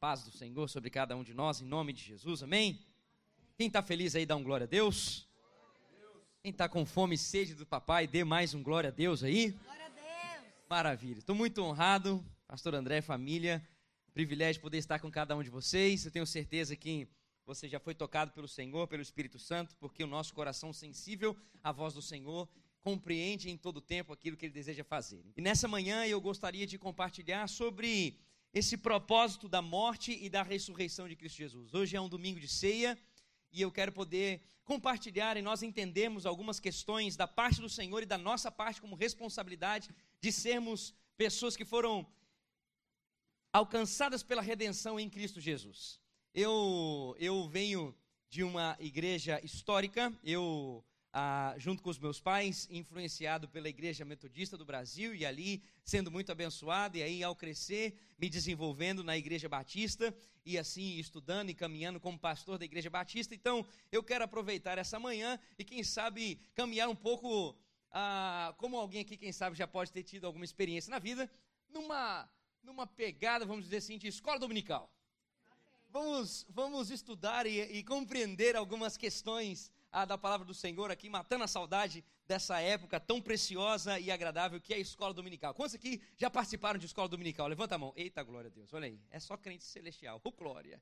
paz do Senhor sobre cada um de nós, em nome de Jesus, amém? Quem está feliz aí, dá um glória a Deus. Quem está com fome e sede do papai, dê mais um glória a Deus aí. Glória a Deus. Maravilha. Estou muito honrado, pastor André, família. Privilégio de poder estar com cada um de vocês. Eu tenho certeza que você já foi tocado pelo Senhor, pelo Espírito Santo, porque o nosso coração sensível à voz do Senhor compreende em todo tempo aquilo que ele deseja fazer. E nessa manhã eu gostaria de compartilhar sobre esse propósito da morte e da ressurreição de Cristo Jesus. Hoje é um domingo de ceia e eu quero poder compartilhar e nós entendemos algumas questões da parte do Senhor e da nossa parte como responsabilidade de sermos pessoas que foram alcançadas pela redenção em Cristo Jesus. Eu eu venho de uma igreja histórica, eu ah, junto com os meus pais, influenciado pela Igreja Metodista do Brasil e ali sendo muito abençoado, e aí ao crescer, me desenvolvendo na Igreja Batista e assim estudando e caminhando como pastor da Igreja Batista. Então, eu quero aproveitar essa manhã e, quem sabe, caminhar um pouco, ah, como alguém aqui, quem sabe, já pode ter tido alguma experiência na vida, numa, numa pegada, vamos dizer assim, de escola dominical. Vamos, vamos estudar e, e compreender algumas questões ah, da palavra do Senhor aqui, matando a saudade dessa época tão preciosa e agradável que é a escola dominical. Quantos aqui já participaram de escola dominical? Levanta a mão. Eita, glória a Deus. Olha aí. É só crente celestial. Oh, glória.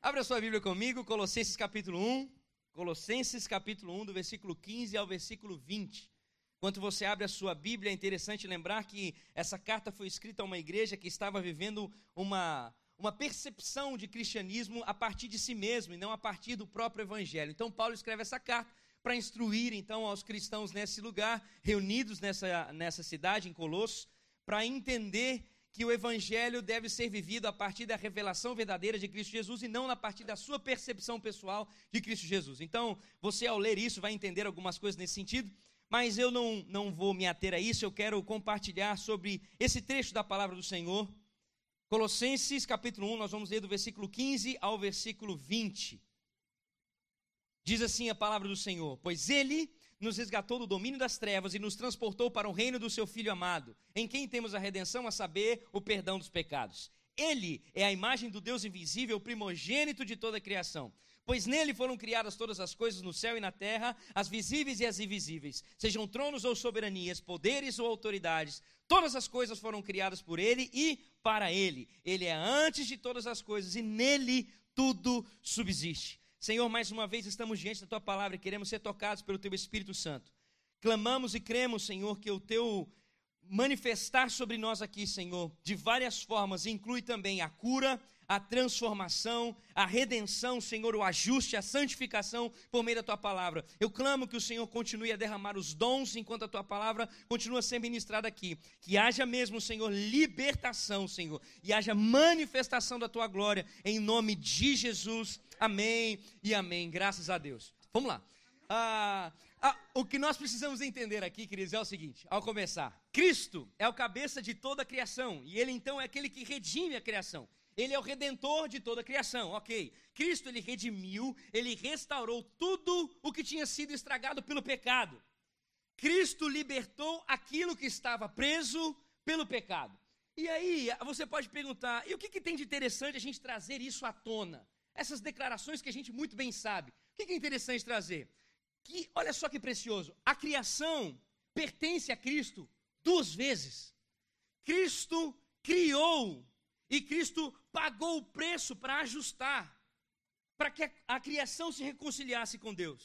Abra sua Bíblia comigo, Colossenses capítulo 1. Colossenses capítulo 1, do versículo 15 ao versículo 20. Enquanto você abre a sua Bíblia, é interessante lembrar que essa carta foi escrita a uma igreja que estava vivendo uma uma percepção de cristianismo a partir de si mesmo e não a partir do próprio evangelho. Então Paulo escreve essa carta para instruir então aos cristãos nesse lugar, reunidos nessa, nessa cidade em Colossos, para entender que o evangelho deve ser vivido a partir da revelação verdadeira de Cristo Jesus e não a partir da sua percepção pessoal de Cristo Jesus. Então, você ao ler isso vai entender algumas coisas nesse sentido, mas eu não, não vou me ater a isso, eu quero compartilhar sobre esse trecho da palavra do Senhor Colossenses capítulo 1, nós vamos ler do versículo 15 ao versículo 20. Diz assim a palavra do Senhor: Pois ele nos resgatou do domínio das trevas e nos transportou para o reino do seu Filho amado, em quem temos a redenção, a saber, o perdão dos pecados. Ele é a imagem do Deus invisível, primogênito de toda a criação. Pois nele foram criadas todas as coisas no céu e na terra, as visíveis e as invisíveis, sejam tronos ou soberanias, poderes ou autoridades, todas as coisas foram criadas por ele e para ele. Ele é antes de todas as coisas e nele tudo subsiste. Senhor, mais uma vez estamos diante da tua palavra e queremos ser tocados pelo teu Espírito Santo. Clamamos e cremos, Senhor, que o teu manifestar sobre nós aqui, Senhor, de várias formas, inclui também a cura, a transformação, a redenção, Senhor, o ajuste, a santificação por meio da tua palavra. Eu clamo que o Senhor continue a derramar os dons enquanto a tua palavra continua a ser ministrada aqui. Que haja mesmo, Senhor, libertação, Senhor, e haja manifestação da tua glória em nome de Jesus. Amém e amém. Graças a Deus. Vamos lá. Ah, ah, o que nós precisamos entender aqui, queridos, é o seguinte: ao começar, Cristo é o cabeça de toda a criação, e Ele então é aquele que redime a criação. Ele é o redentor de toda a criação, ok. Cristo, ele redimiu, ele restaurou tudo o que tinha sido estragado pelo pecado. Cristo libertou aquilo que estava preso pelo pecado. E aí, você pode perguntar, e o que, que tem de interessante a gente trazer isso à tona? Essas declarações que a gente muito bem sabe. O que, que é interessante trazer? Que, olha só que precioso, a criação pertence a Cristo duas vezes. Cristo criou e Cristo pagou o preço para ajustar, para que a, criação se reconciliasse com Deus.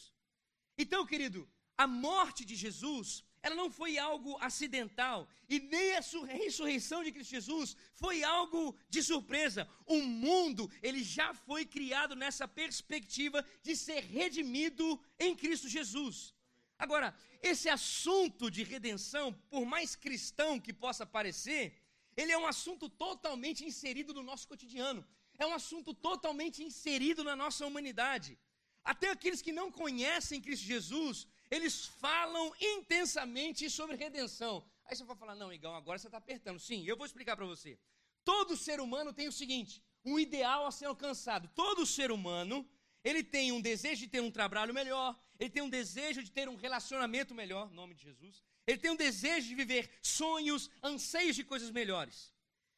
Então, querido, a morte de Jesus, ela não foi algo acidental, e nem a ressurreição de Cristo Jesus foi algo de surpresa. O mundo, ele já foi criado nessa perspectiva de ser redimido em Cristo Jesus. Agora, esse assunto de redenção, por mais cristão que possa parecer, ele é um assunto totalmente inserido no nosso cotidiano. É um assunto totalmente inserido na nossa humanidade. Até aqueles que não conhecem Cristo Jesus, eles falam intensamente sobre redenção. Aí você vai falar, não, Igão, agora você está apertando. Sim, eu vou explicar para você. Todo ser humano tem o seguinte, um ideal a ser alcançado. Todo ser humano, ele tem um desejo de ter um trabalho melhor, ele tem um desejo de ter um relacionamento melhor, nome de Jesus. Ele tem um desejo de viver sonhos, anseios de coisas melhores.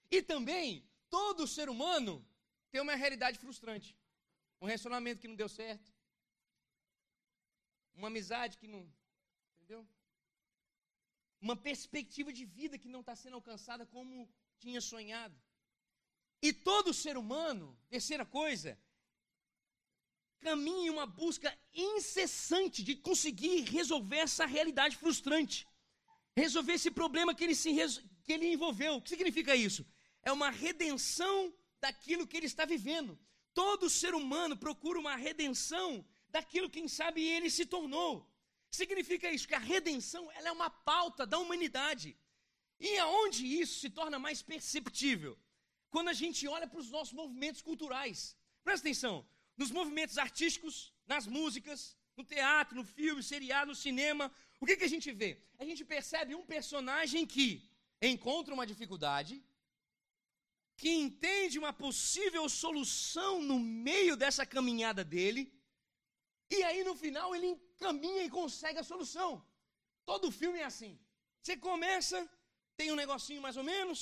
E também, todo ser humano tem uma realidade frustrante. Um relacionamento que não deu certo. Uma amizade que não. Entendeu? Uma perspectiva de vida que não está sendo alcançada como tinha sonhado. E todo ser humano, terceira coisa, caminha em uma busca incessante de conseguir resolver essa realidade frustrante. Resolver esse problema que ele, se, que ele envolveu. O que significa isso? É uma redenção daquilo que ele está vivendo. Todo ser humano procura uma redenção daquilo quem sabe ele se tornou. Significa isso que a redenção ela é uma pauta da humanidade. E aonde isso se torna mais perceptível? Quando a gente olha para os nossos movimentos culturais. Presta atenção, nos movimentos artísticos, nas músicas, no teatro, no filme, seriado, no cinema, o que, que a gente vê? A gente percebe um personagem que encontra uma dificuldade, que entende uma possível solução no meio dessa caminhada dele, e aí no final ele encaminha e consegue a solução. Todo filme é assim. Você começa, tem um negocinho mais ou menos,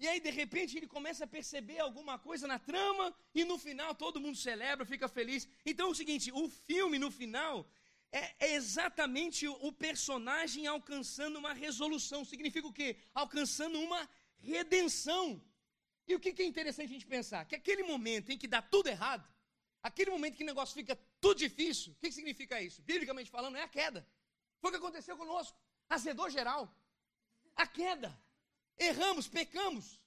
e aí de repente ele começa a perceber alguma coisa na trama, e no final todo mundo celebra, fica feliz. Então é o seguinte: o filme no final é, é exatamente o personagem alcançando uma resolução. Significa o quê? Alcançando uma redenção. E o que, é interessante a gente pensar? Que aquele momento em que dá tudo errado, aquele momento que o negócio fica tudo difícil, o que, que significa isso? Biblicamente falando, é a queda. Foi o que aconteceu conosco. Azedou geral. A queda. Erramos, pecamos,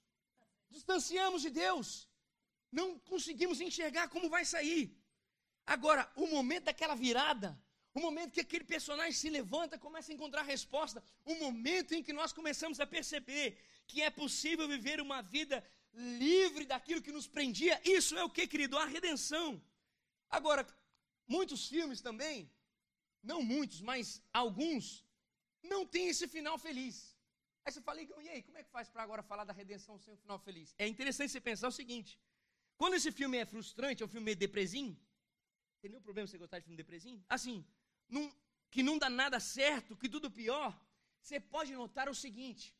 distanciamos de Deus. Não conseguimos enxergar como vai sair. Agora, o momento daquela virada, o momento que aquele personagem se levanta, começa a encontrar resposta, o momento em que nós começamos a perceber que é possível viver uma vida livre daquilo que nos prendia. Isso é o que, querido? A redenção. Agora, muitos filmes também, não muitos, mas alguns, não têm esse final feliz. Aí você fala, e aí, como é que faz para agora falar da redenção sem um final feliz? É interessante você pensar o seguinte: quando esse filme é frustrante, é um filme depresinho, tem nenhum problema você gostar de filme depresinho? Assim, num, que não dá nada certo, que tudo pior, você pode notar o seguinte: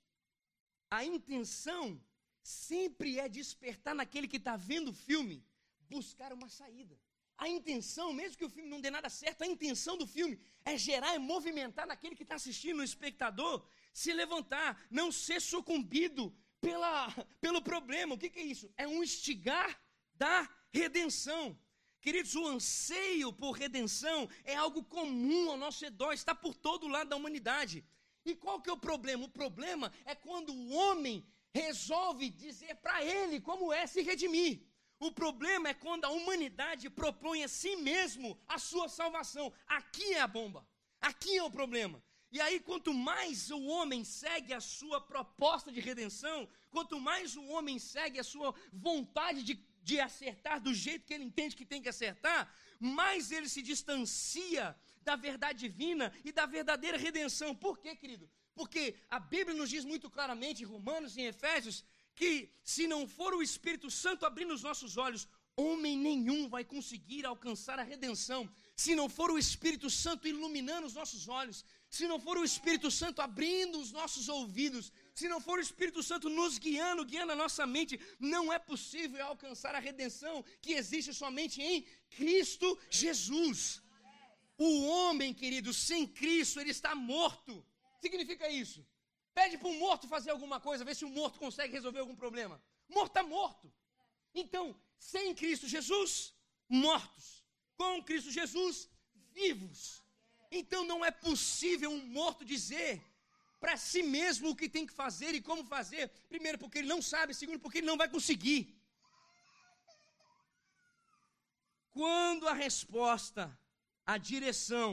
a intenção sempre é despertar naquele que está vendo o filme, buscar uma saída. A intenção, mesmo que o filme não dê nada certo, a intenção do filme é gerar, é movimentar naquele que está assistindo, o espectador, se levantar, não ser sucumbido pela, pelo problema. O que, que é isso? É um instigar da redenção. Queridos, o anseio por redenção é algo comum ao nosso redor, está por todo lado da humanidade. E qual que é o problema? O problema é quando o homem resolve dizer para ele como é se redimir. O problema é quando a humanidade propõe a si mesmo a sua salvação. Aqui é a bomba. Aqui é o problema. E aí, quanto mais o homem segue a sua proposta de redenção, quanto mais o homem segue a sua vontade de, de acertar do jeito que ele entende que tem que acertar, mais ele se distancia da verdade divina e da verdadeira redenção. Por quê, querido? Porque a Bíblia nos diz muito claramente, em Romanos e em Efésios, que se não for o Espírito Santo abrindo os nossos olhos, homem nenhum vai conseguir alcançar a redenção. Se não for o Espírito Santo iluminando os nossos olhos, se não for o Espírito Santo abrindo os nossos ouvidos, se não for o Espírito Santo nos guiando, guiando a nossa mente, não é possível alcançar a redenção que existe somente em Cristo Jesus. O homem, querido, sem Cristo, ele está morto significa isso? Pede para um morto fazer alguma coisa, ver se o morto consegue resolver algum problema. Morto está morto. Então, sem Cristo Jesus, mortos. Com Cristo Jesus, vivos. Então não é possível um morto dizer para si mesmo o que tem que fazer e como fazer. Primeiro, porque ele não sabe. Segundo, porque ele não vai conseguir. Quando a resposta, a direção,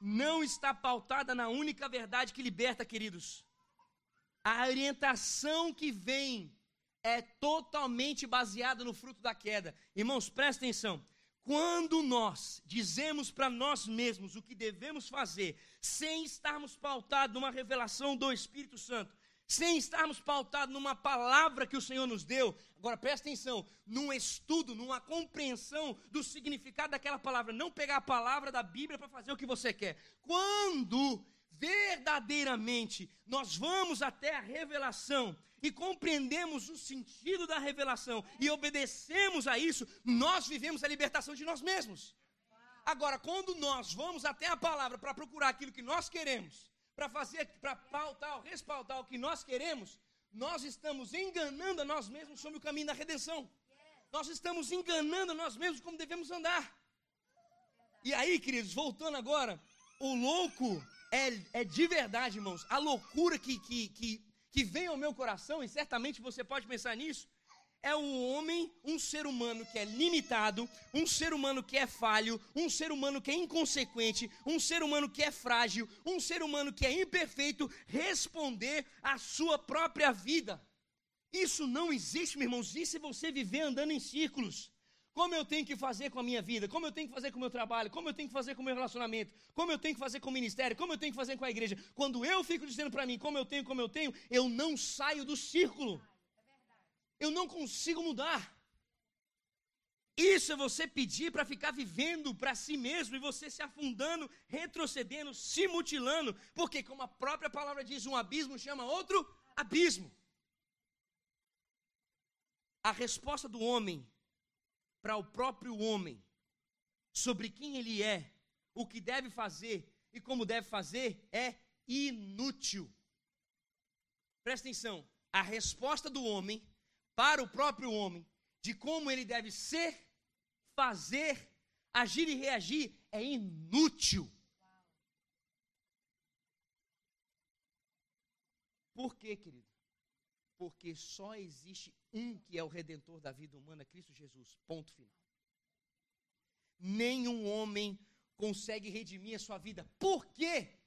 não está pautada na única verdade que liberta, queridos. A orientação que vem é totalmente baseada no fruto da queda. Irmãos, presta atenção. Quando nós dizemos para nós mesmos o que devemos fazer, sem estarmos pautados numa revelação do Espírito Santo, sem estarmos pautados numa palavra que o Senhor nos deu. Agora presta atenção, num estudo, numa compreensão do significado daquela palavra, não pegar a palavra da Bíblia para fazer o que você quer. Quando verdadeiramente nós vamos até a revelação e compreendemos o sentido da revelação e obedecemos a isso, nós vivemos a libertação de nós mesmos. Agora, quando nós vamos até a palavra para procurar aquilo que nós queremos, para fazer, para pautar, respaldar o que nós queremos, nós estamos enganando a nós mesmos sobre o caminho da redenção. Nós estamos enganando a nós mesmos como devemos andar. E aí, queridos, voltando agora, o louco é, é de verdade, irmãos, a loucura que, que, que, que vem ao meu coração, e certamente você pode pensar nisso, é o homem, um ser humano que é limitado, um ser humano que é falho, um ser humano que é inconsequente, um ser humano que é frágil, um ser humano que é imperfeito, responder à sua própria vida. Isso não existe, meus irmãos, isso é você viver andando em círculos. Como eu tenho que fazer com a minha vida, como eu tenho que fazer com o meu trabalho, como eu tenho que fazer com o meu relacionamento, como eu tenho que fazer com o ministério, como eu tenho que fazer com a igreja. Quando eu fico dizendo para mim como eu tenho, como eu tenho, eu não saio do círculo. Eu não consigo mudar. Isso é você pedir para ficar vivendo para si mesmo e você se afundando, retrocedendo, se mutilando, porque, como a própria palavra diz, um abismo chama outro abismo. A resposta do homem para o próprio homem sobre quem ele é, o que deve fazer e como deve fazer é inútil. Presta atenção, a resposta do homem para o próprio homem, de como ele deve ser, fazer, agir e reagir, é inútil. Por quê, querido? Porque só existe um que é o redentor da vida humana, Cristo Jesus. Ponto final. Nenhum homem consegue redimir a sua vida. Por quê?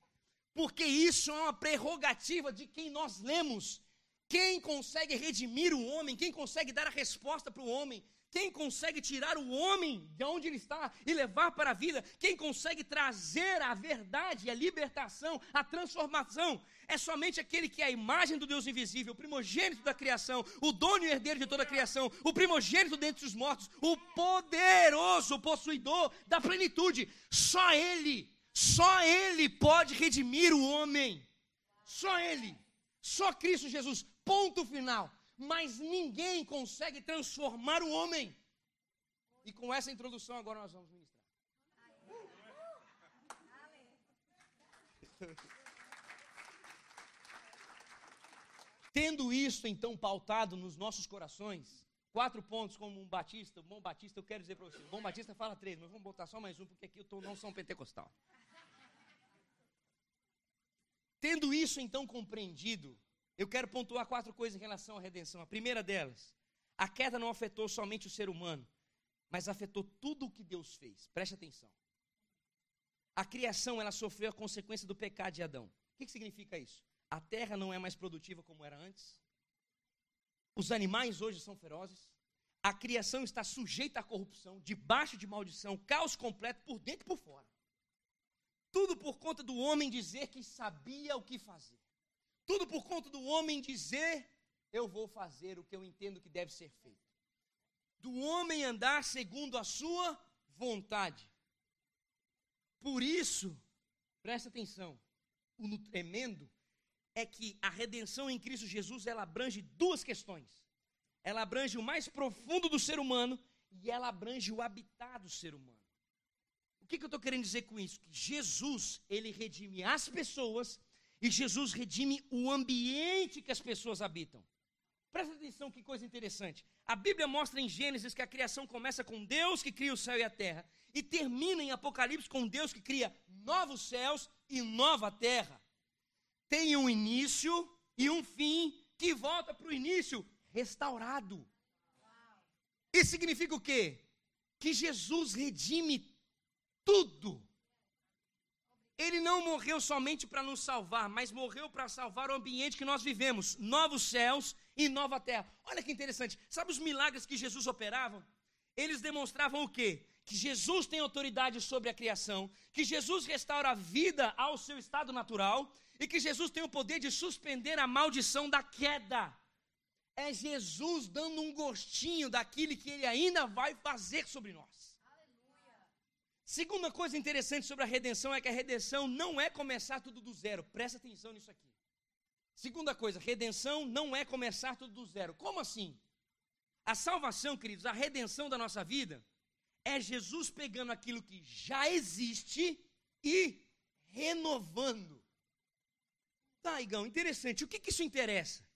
Porque isso é uma prerrogativa de quem nós lemos quem consegue redimir o homem? Quem consegue dar a resposta para o homem? Quem consegue tirar o homem de onde ele está e levar para a vida? Quem consegue trazer a verdade, a libertação, a transformação? É somente aquele que é a imagem do Deus invisível, o primogênito da criação, o dono e herdeiro de toda a criação, o primogênito dentre os mortos, o poderoso possuidor da plenitude. Só Ele, só Ele pode redimir o homem. Só Ele. Só Cristo Jesus ponto final. Mas ninguém consegue transformar o homem. E com essa introdução, agora nós vamos ministrar. Tendo isso então pautado nos nossos corações, quatro pontos como um batista, um bom batista, eu quero dizer para vocês, bom batista fala três, mas vamos botar só mais um, porque aqui eu estou não são pentecostal. Tendo isso então compreendido, eu quero pontuar quatro coisas em relação à redenção. A primeira delas, a queda não afetou somente o ser humano, mas afetou tudo o que Deus fez. Preste atenção. A criação, ela sofreu a consequência do pecado de Adão. O que, que significa isso? A terra não é mais produtiva como era antes. Os animais hoje são ferozes. A criação está sujeita à corrupção, debaixo de maldição, caos completo por dentro e por fora. Tudo por conta do homem dizer que sabia o que fazer. Tudo por conta do homem dizer: Eu vou fazer o que eu entendo que deve ser feito. Do homem andar segundo a sua vontade. Por isso, presta atenção, o tremendo é que a redenção em Cristo Jesus ela abrange duas questões. Ela abrange o mais profundo do ser humano e ela abrange o habitat do ser humano. O que, que eu estou querendo dizer com isso? Que Jesus, ele redime as pessoas e Jesus redime o ambiente que as pessoas habitam. Presta atenção que coisa interessante. A Bíblia mostra em Gênesis que a criação começa com Deus que cria o céu e a terra e termina em Apocalipse com Deus que cria novos céus e nova terra. Tem um início e um fim que volta para o início restaurado. Isso significa o quê? Que Jesus redime tudo. Ele não morreu somente para nos salvar, mas morreu para salvar o ambiente que nós vivemos, novos céus e nova terra. Olha que interessante. Sabe os milagres que Jesus operava? Eles demonstravam o quê? Que Jesus tem autoridade sobre a criação, que Jesus restaura a vida ao seu estado natural e que Jesus tem o poder de suspender a maldição da queda. É Jesus dando um gostinho daquilo que ele ainda vai fazer sobre nós. Segunda coisa interessante sobre a redenção é que a redenção não é começar tudo do zero. Presta atenção nisso aqui. Segunda coisa, redenção não é começar tudo do zero. Como assim? A salvação, queridos, a redenção da nossa vida é Jesus pegando aquilo que já existe e renovando. Tá, Igão, interessante. O que, que isso interessa?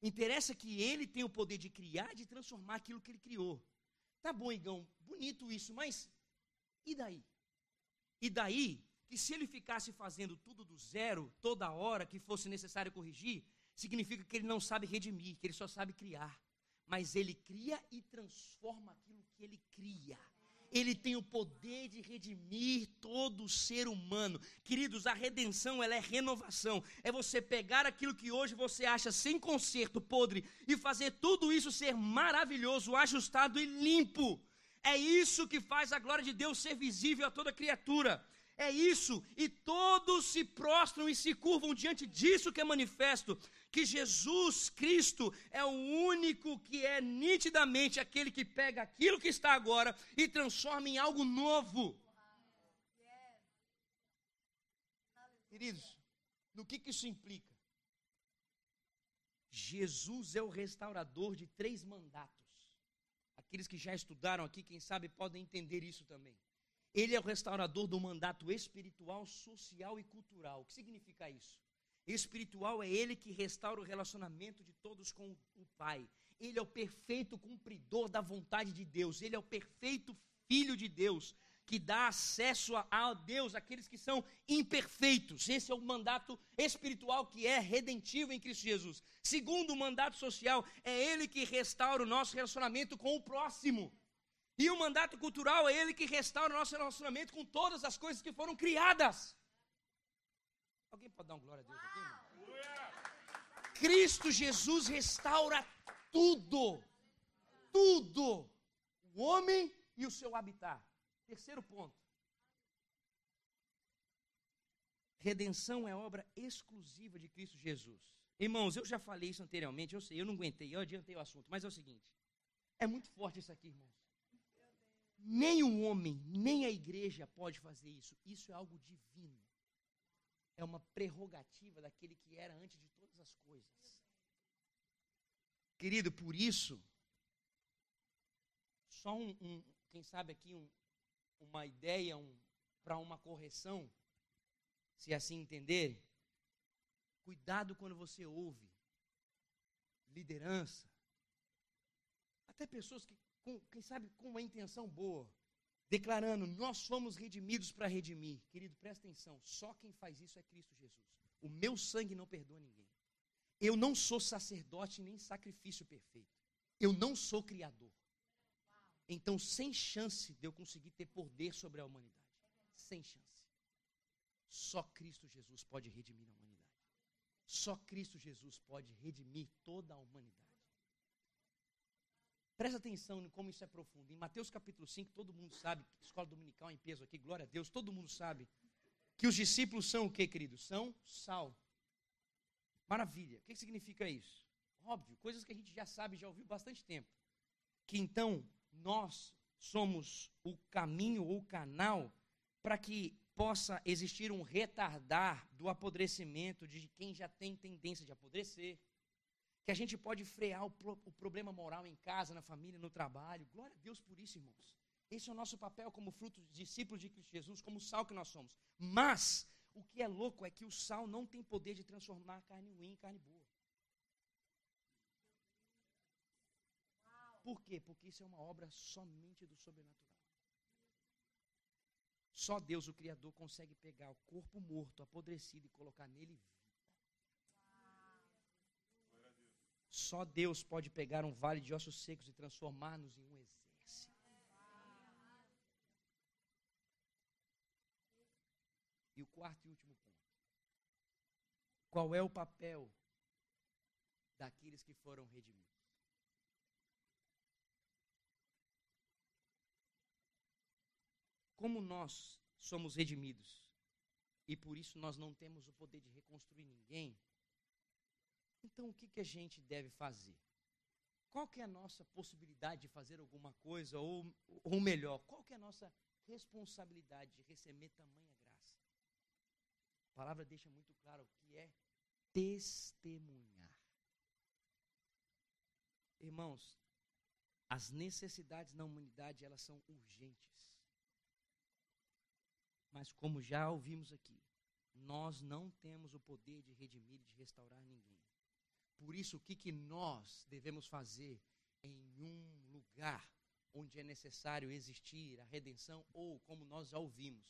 Interessa que ele tem o poder de criar, de transformar aquilo que ele criou. Tá bom, Igão, bonito isso, mas e daí? E daí que se ele ficasse fazendo tudo do zero, toda hora que fosse necessário corrigir, significa que ele não sabe redimir, que ele só sabe criar. Mas ele cria e transforma aquilo que ele cria ele tem o poder de redimir todo ser humano. Queridos, a redenção ela é renovação. É você pegar aquilo que hoje você acha sem conserto, podre, e fazer tudo isso ser maravilhoso, ajustado e limpo. É isso que faz a glória de Deus ser visível a toda criatura. É isso, e todos se prostram e se curvam diante disso que é manifesto que Jesus Cristo é o único que é nitidamente aquele que pega aquilo que está agora e transforma em algo novo. Queridos, no que, que isso implica? Jesus é o restaurador de três mandatos. Aqueles que já estudaram aqui, quem sabe, podem entender isso também. Ele é o restaurador do mandato espiritual, social e cultural. O que significa isso? Espiritual é ele que restaura o relacionamento de todos com o Pai. Ele é o perfeito cumpridor da vontade de Deus. Ele é o perfeito Filho de Deus que dá acesso a Deus àqueles que são imperfeitos. Esse é o mandato espiritual que é redentivo em Cristo Jesus. Segundo o mandato social, é ele que restaura o nosso relacionamento com o próximo. E o mandato cultural é ele que restaura o nosso relacionamento com todas as coisas que foram criadas. Alguém pode dar uma glória a Deus aqui? Cristo Jesus restaura tudo. Tudo. O homem e o seu habitat. Terceiro ponto. Redenção é obra exclusiva de Cristo Jesus. Irmãos, eu já falei isso anteriormente, eu sei, eu não aguentei, eu adiantei o assunto, mas é o seguinte: é muito forte isso aqui, irmãos. Nem o homem, nem a igreja pode fazer isso. Isso é algo divino é uma prerrogativa daquele que era antes de todas as coisas. Querido, por isso, só um, um quem sabe aqui, um, uma ideia um, para uma correção, se assim entender. Cuidado quando você ouve liderança, até pessoas que, com, quem sabe, com uma intenção boa, declarando: Nós somos redimidos para redimir. Querido, presta atenção: só quem faz isso é Cristo Jesus. O meu sangue não perdoa ninguém. Eu não sou sacerdote nem sacrifício perfeito. Eu não sou criador. Então, sem chance de eu conseguir ter poder sobre a humanidade. Sem chance. Só Cristo Jesus pode redimir a humanidade. Só Cristo Jesus pode redimir toda a humanidade. Presta atenção em como isso é profundo. Em Mateus capítulo 5, todo mundo sabe, escola dominical em peso aqui, glória a Deus, todo mundo sabe que os discípulos são o que, queridos? São sal. Maravilha. O que significa isso? Óbvio, coisas que a gente já sabe, já ouviu bastante tempo. Que então nós somos o caminho ou canal para que possa existir um retardar do apodrecimento de quem já tem tendência de apodrecer que a gente pode frear o, pro, o, problema moral em casa, na família, no trabalho. Glória a Deus por isso, irmãos. Esse é o nosso papel como fruto de discípulos de Cristo Jesus, como sal que nós somos. Mas, o que é louco é que o sal não tem poder de transformar carne ruim em carne boa. Por quê? Porque isso é uma obra somente do sobrenatural. Só Deus, o Criador, consegue pegar o corpo morto, apodrecido e colocar nele vida. Só Deus pode pegar um vale de ossos secos e transformar-nos em um exército. E o quarto e último ponto. Qual é o papel daqueles que foram redimidos? Como nós somos redimidos e por isso nós não temos o poder de reconstruir ninguém, então, o que, que a gente deve fazer? Qual que é a nossa possibilidade de fazer alguma coisa, ou, ou melhor, qual que é a nossa responsabilidade de receber tamanha graça. A palavra deixa muito claro o que é testemunhar. Irmãos, as necessidades na humanidade, elas são urgentes. Mas como já ouvimos aqui, nós não temos o poder de redimir e de restaurar ninguém. Por isso, o que, que nós devemos fazer em um lugar onde é necessário existir a redenção, ou, como nós já ouvimos,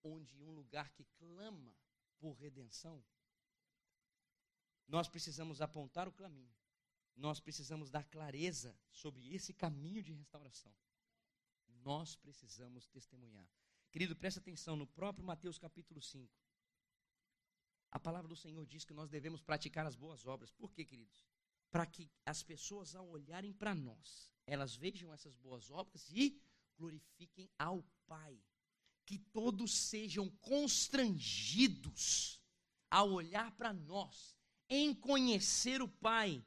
onde um lugar que clama por redenção, nós precisamos apontar o caminho, nós precisamos dar clareza sobre esse caminho de restauração. Nós precisamos testemunhar. Querido, presta atenção no próprio Mateus capítulo 5. A palavra do Senhor diz que nós devemos praticar as boas obras. Por quê, queridos? Para que as pessoas, ao olharem para nós, elas vejam essas boas obras e glorifiquem ao Pai. Que todos sejam constrangidos ao olhar para nós, em conhecer o Pai,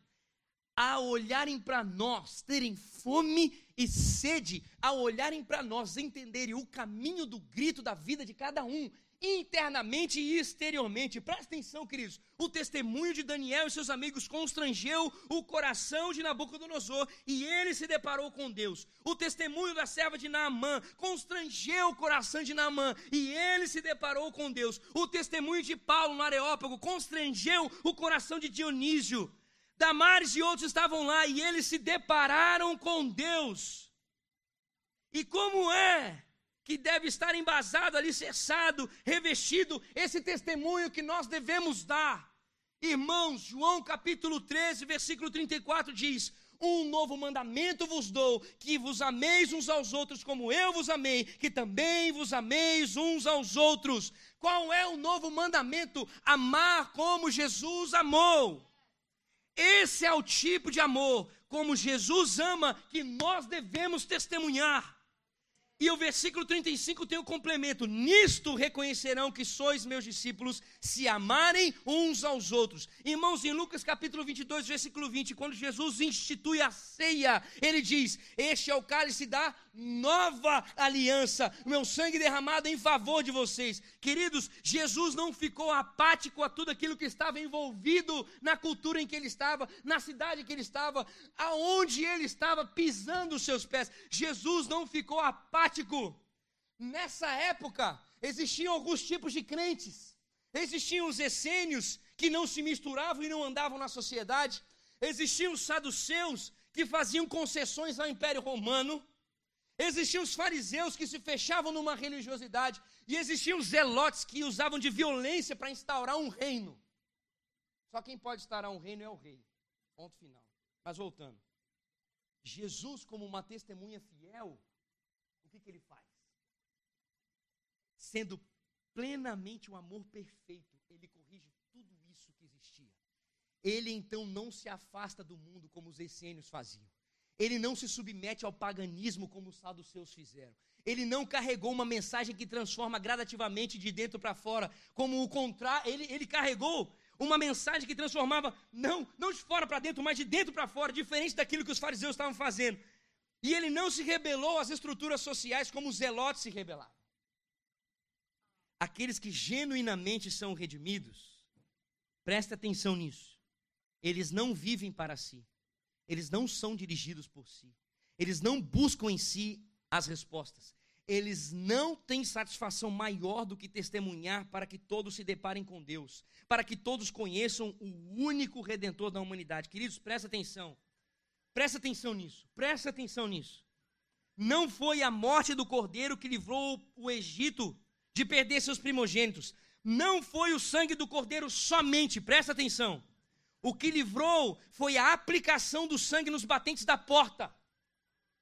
a olharem para nós, terem fome e sede, a olharem para nós, entenderem o caminho do grito da vida de cada um, internamente e exteriormente. Presta atenção, queridos. O testemunho de Daniel e seus amigos constrangeu o coração de Nabucodonosor e ele se deparou com Deus. O testemunho da serva de Naamã constrangeu o coração de Naamã e ele se deparou com Deus. O testemunho de Paulo no Areópago constrangeu o coração de Dionísio. Damares e outros estavam lá e eles se depararam com Deus. E como é que deve estar embasado, alicerçado, revestido, esse testemunho que nós devemos dar. Irmãos, João capítulo 13, versículo 34 diz: Um novo mandamento vos dou, que vos ameis uns aos outros como eu vos amei, que também vos ameis uns aos outros. Qual é o novo mandamento? Amar como Jesus amou. Esse é o tipo de amor, como Jesus ama, que nós devemos testemunhar. E o versículo 35 tem o um complemento: Nisto reconhecerão que sois meus discípulos, se amarem uns aos outros. Irmãos, em Lucas capítulo 22, versículo 20, quando Jesus institui a ceia, ele diz: Este é o cálice da nova aliança, meu sangue derramado em favor de vocês. Queridos, Jesus não ficou apático a tudo aquilo que estava envolvido na cultura em que ele estava, na cidade que ele estava, aonde ele estava pisando os seus pés. Jesus não ficou apático. Nessa época, existiam alguns tipos de crentes. Existiam os essênios, que não se misturavam e não andavam na sociedade. Existiam os saduceus, que faziam concessões ao Império Romano. Existiam os fariseus que se fechavam numa religiosidade, e existiam os zelotes que usavam de violência para instaurar um reino. Só quem pode instaurar um reino é o rei. Ponto final. Mas voltando. Jesus, como uma testemunha fiel, o que, que ele faz? Sendo plenamente o amor perfeito, ele corrige tudo isso que existia. Ele então não se afasta do mundo como os essênios faziam. Ele não se submete ao paganismo como os saduceus fizeram. Ele não carregou uma mensagem que transforma gradativamente de dentro para fora, como o contrário. Ele, ele carregou uma mensagem que transformava, não, não de fora para dentro, mas de dentro para fora, diferente daquilo que os fariseus estavam fazendo. E ele não se rebelou às estruturas sociais como os zelotes se rebelaram. Aqueles que genuinamente são redimidos, presta atenção nisso. Eles não vivem para si eles não são dirigidos por si. Eles não buscam em si as respostas. Eles não têm satisfação maior do que testemunhar para que todos se deparem com Deus, para que todos conheçam o único redentor da humanidade. Queridos, presta atenção. Presta atenção nisso. Presta atenção nisso. Não foi a morte do cordeiro que livrou o Egito de perder seus primogênitos. Não foi o sangue do cordeiro somente. Presta atenção o que livrou foi a aplicação do sangue nos batentes da porta.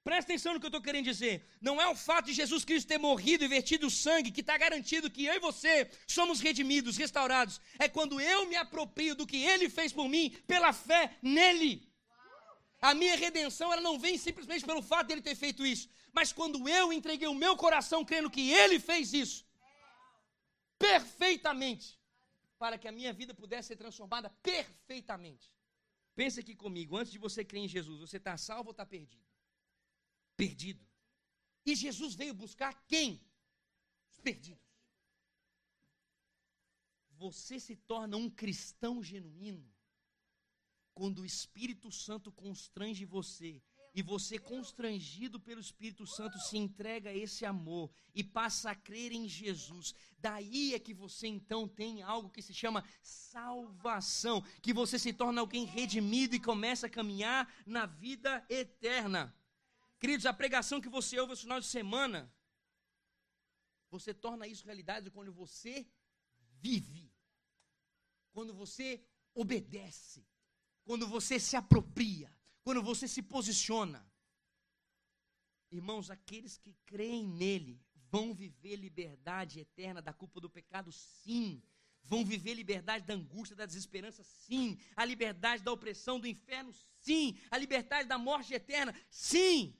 Presta atenção no que eu estou querendo dizer. Não é o fato de Jesus Cristo ter morrido e vertido o sangue que está garantido que eu e você somos redimidos, restaurados. É quando eu me aproprio do que Ele fez por mim, pela fé nele. A minha redenção ela não vem simplesmente pelo fato de Ele ter feito isso, mas quando eu entreguei o meu coração crendo que Ele fez isso perfeitamente para que a minha vida pudesse ser transformada perfeitamente. Pense aqui comigo, antes de você crer em Jesus, você está salvo ou está perdido? Perdido. E Jesus veio buscar quem? Os perdidos. Você se torna um cristão genuíno quando o Espírito Santo constrange você e você, constrangido pelo Espírito Santo, se entrega a esse amor e passa a crer em Jesus. Daí é que você então tem algo que se chama salvação, que você se torna alguém redimido e começa a caminhar na vida eterna. Queridos, a pregação que você ouve no final de semana, você torna isso realidade quando você vive, quando você obedece, quando você se apropria quando você se posiciona. Irmãos, aqueles que creem nele vão viver liberdade eterna da culpa do pecado, sim. Vão viver liberdade da angústia, da desesperança, sim. A liberdade da opressão do inferno, sim. A liberdade da morte eterna, sim.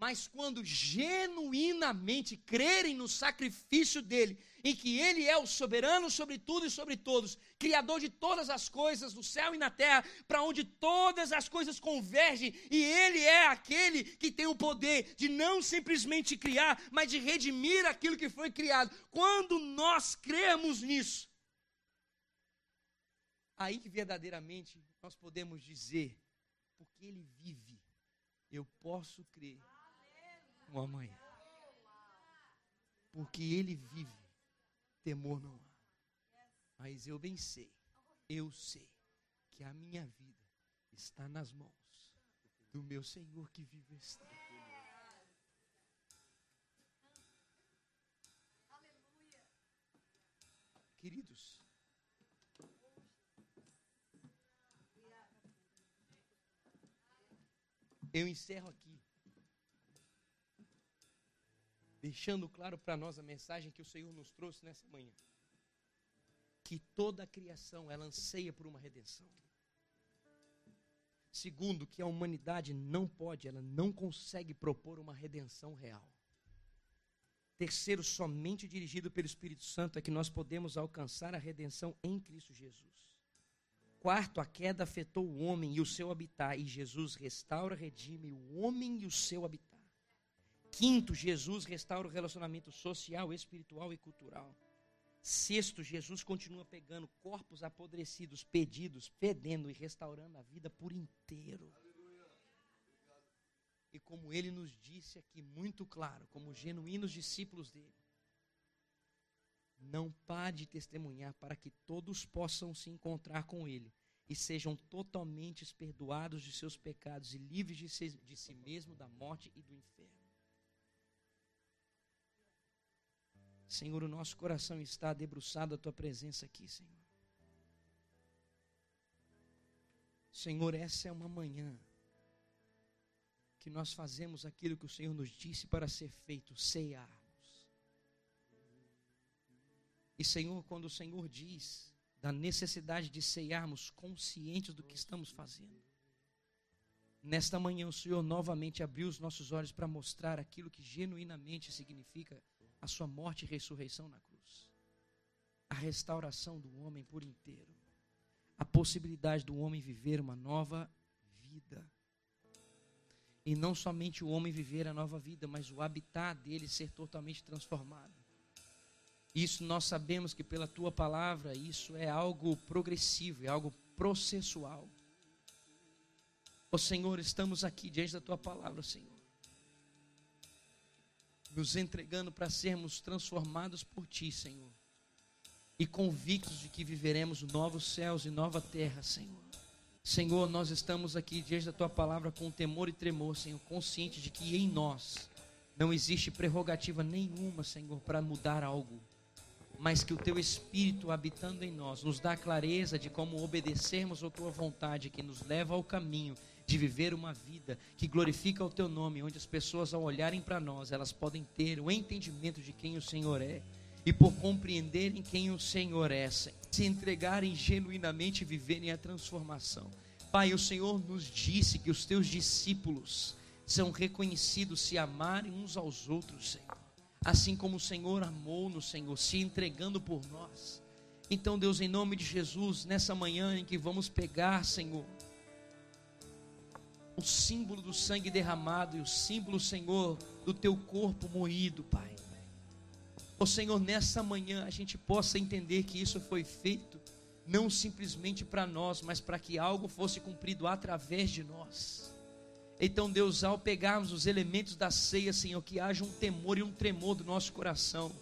Mas quando genuinamente crerem no sacrifício dele em que Ele é o soberano sobre tudo e sobre todos, Criador de todas as coisas no céu e na terra, para onde todas as coisas convergem, e Ele é aquele que tem o poder de não simplesmente criar, mas de redimir aquilo que foi criado. Quando nós cremos nisso, aí que verdadeiramente nós podemos dizer, porque Ele vive, eu posso crer no amanhã. Porque Ele vive temor não há. Mas eu bem sei, eu sei que a minha vida está nas mãos do meu Senhor que vive está. Queridos, eu encerro aqui, deixando claro para nós a mensagem que o Senhor nos trouxe nessa manhã. Que toda a criação ela anseia por uma redenção. Segundo, que a humanidade não pode, ela não consegue propor uma redenção real. Terceiro, somente dirigido pelo Espírito Santo é que nós podemos alcançar a redenção em Cristo Jesus. Quarto, a queda afetou o homem e o seu habitat, e Jesus restaura, redime o homem e o seu habitat. Quinto, Jesus restaura o relacionamento social, espiritual e cultural. Sexto, Jesus continua pegando corpos apodrecidos, pedidos, fedendo e restaurando a vida por inteiro. E como ele nos disse aqui muito claro, como genuínos discípulos dele, não pare de testemunhar para que todos possam se encontrar com ele e sejam totalmente perdoados de seus pecados e livres de si, de si mesmo, da morte e do inferno. Senhor, o nosso coração está debruçado à tua presença aqui, Senhor. Senhor, essa é uma manhã que nós fazemos aquilo que o Senhor nos disse para ser feito, cearmos. E Senhor, quando o Senhor diz da necessidade de cearmos conscientes do que estamos fazendo, nesta manhã o Senhor novamente abriu os nossos olhos para mostrar aquilo que genuinamente significa a sua morte e ressurreição na cruz, a restauração do homem por inteiro, a possibilidade do homem viver uma nova vida. E não somente o homem viver a nova vida, mas o habitat dele ser totalmente transformado. Isso nós sabemos que pela tua palavra, isso é algo progressivo, é algo processual. Ó Senhor, estamos aqui diante da tua palavra, Senhor nos entregando para sermos transformados por Ti, Senhor. E convictos de que viveremos novos céus e nova terra, Senhor. Senhor, nós estamos aqui diante da Tua palavra com temor e tremor, Senhor, consciente de que em nós não existe prerrogativa nenhuma, Senhor, para mudar algo. Mas que o Teu Espírito habitando em nós nos dá clareza de como obedecermos a Tua vontade, que nos leva ao caminho de viver uma vida que glorifica o teu nome, onde as pessoas ao olharem para nós, elas podem ter o entendimento de quem o Senhor é e por compreenderem quem o Senhor é, se entregarem genuinamente e viverem a transformação. Pai, o Senhor nos disse que os teus discípulos são reconhecidos se amarem uns aos outros, Senhor. Assim como o Senhor amou no Senhor, se entregando por nós. Então, Deus, em nome de Jesus, nessa manhã em que vamos pegar, Senhor, o símbolo do sangue derramado e o símbolo, Senhor, do teu corpo moído, Pai. Ó Senhor, nessa manhã a gente possa entender que isso foi feito não simplesmente para nós, mas para que algo fosse cumprido através de nós. Então, Deus, ao pegarmos os elementos da ceia, Senhor, que haja um temor e um tremor do nosso coração,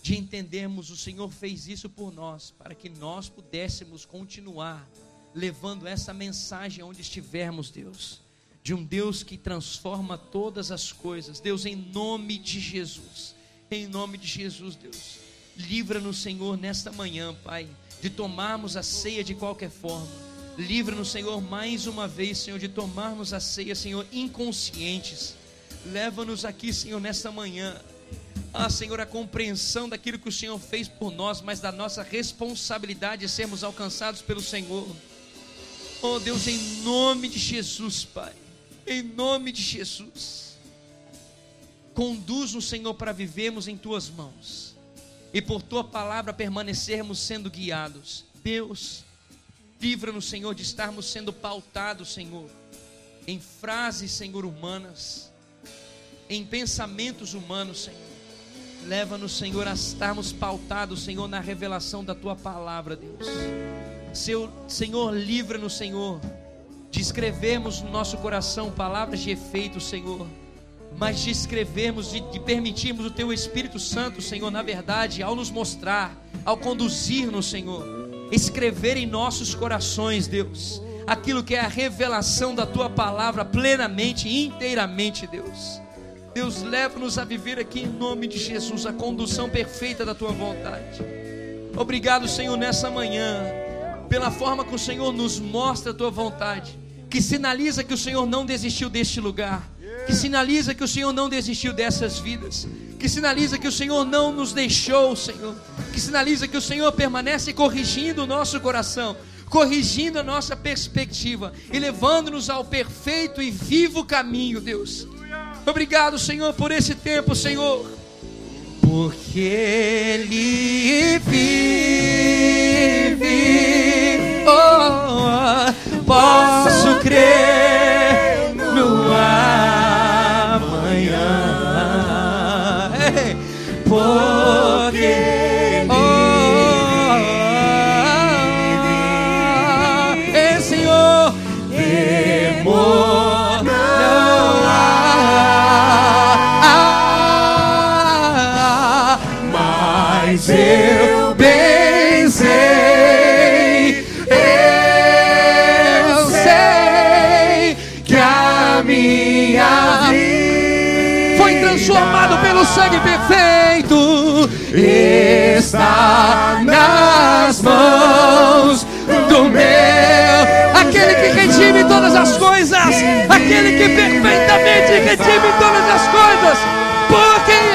de entendermos o Senhor fez isso por nós, para que nós pudéssemos continuar levando essa mensagem aonde estivermos, Deus, de um Deus que transforma todas as coisas. Deus, em nome de Jesus, em nome de Jesus, Deus, livra-nos, Senhor, nesta manhã, Pai, de tomarmos a ceia de qualquer forma. Livra-nos, Senhor, mais uma vez, Senhor, de tomarmos a ceia, Senhor, inconscientes. Leva-nos aqui, Senhor, nesta manhã. Ah, Senhor, a compreensão daquilo que o Senhor fez por nós, mas da nossa responsabilidade de sermos alcançados pelo Senhor. Oh Deus, em nome de Jesus, Pai, em nome de Jesus, conduz-nos, Senhor, para vivermos em tuas mãos e por tua palavra permanecermos sendo guiados. Deus, livra-nos, Senhor, de estarmos sendo pautados, Senhor, em frases, Senhor, humanas, em pensamentos humanos, Senhor. Leva-nos, Senhor, a estarmos pautados, Senhor, na revelação da tua palavra, Deus. Seu, Senhor, livra-nos, Senhor, de escrevermos no nosso coração palavras de efeito, Senhor, mas de escrevermos, de, de permitirmos o Teu Espírito Santo, Senhor, na verdade, ao nos mostrar, ao conduzir-nos, Senhor, escrever em nossos corações, Deus, aquilo que é a revelação da Tua palavra plenamente inteiramente, Deus. Deus, leva-nos a viver aqui em nome de Jesus a condução perfeita da Tua vontade. Obrigado, Senhor, nessa manhã pela forma que o Senhor nos mostra a tua vontade, que sinaliza que o Senhor não desistiu deste lugar, que sinaliza que o Senhor não desistiu dessas vidas, que sinaliza que o Senhor não nos deixou, Senhor, que sinaliza que o Senhor permanece corrigindo o nosso coração, corrigindo a nossa perspectiva e levando-nos ao perfeito e vivo caminho, Deus. Obrigado, Senhor, por esse tempo, Senhor. Porque Ele vive posso crer no amanhã, porque oh, é Senhor, temor não há, mas eu sangue perfeito. Está nas mãos do meu, aquele que redime todas as coisas, aquele que perfeitamente redime todas as coisas, porque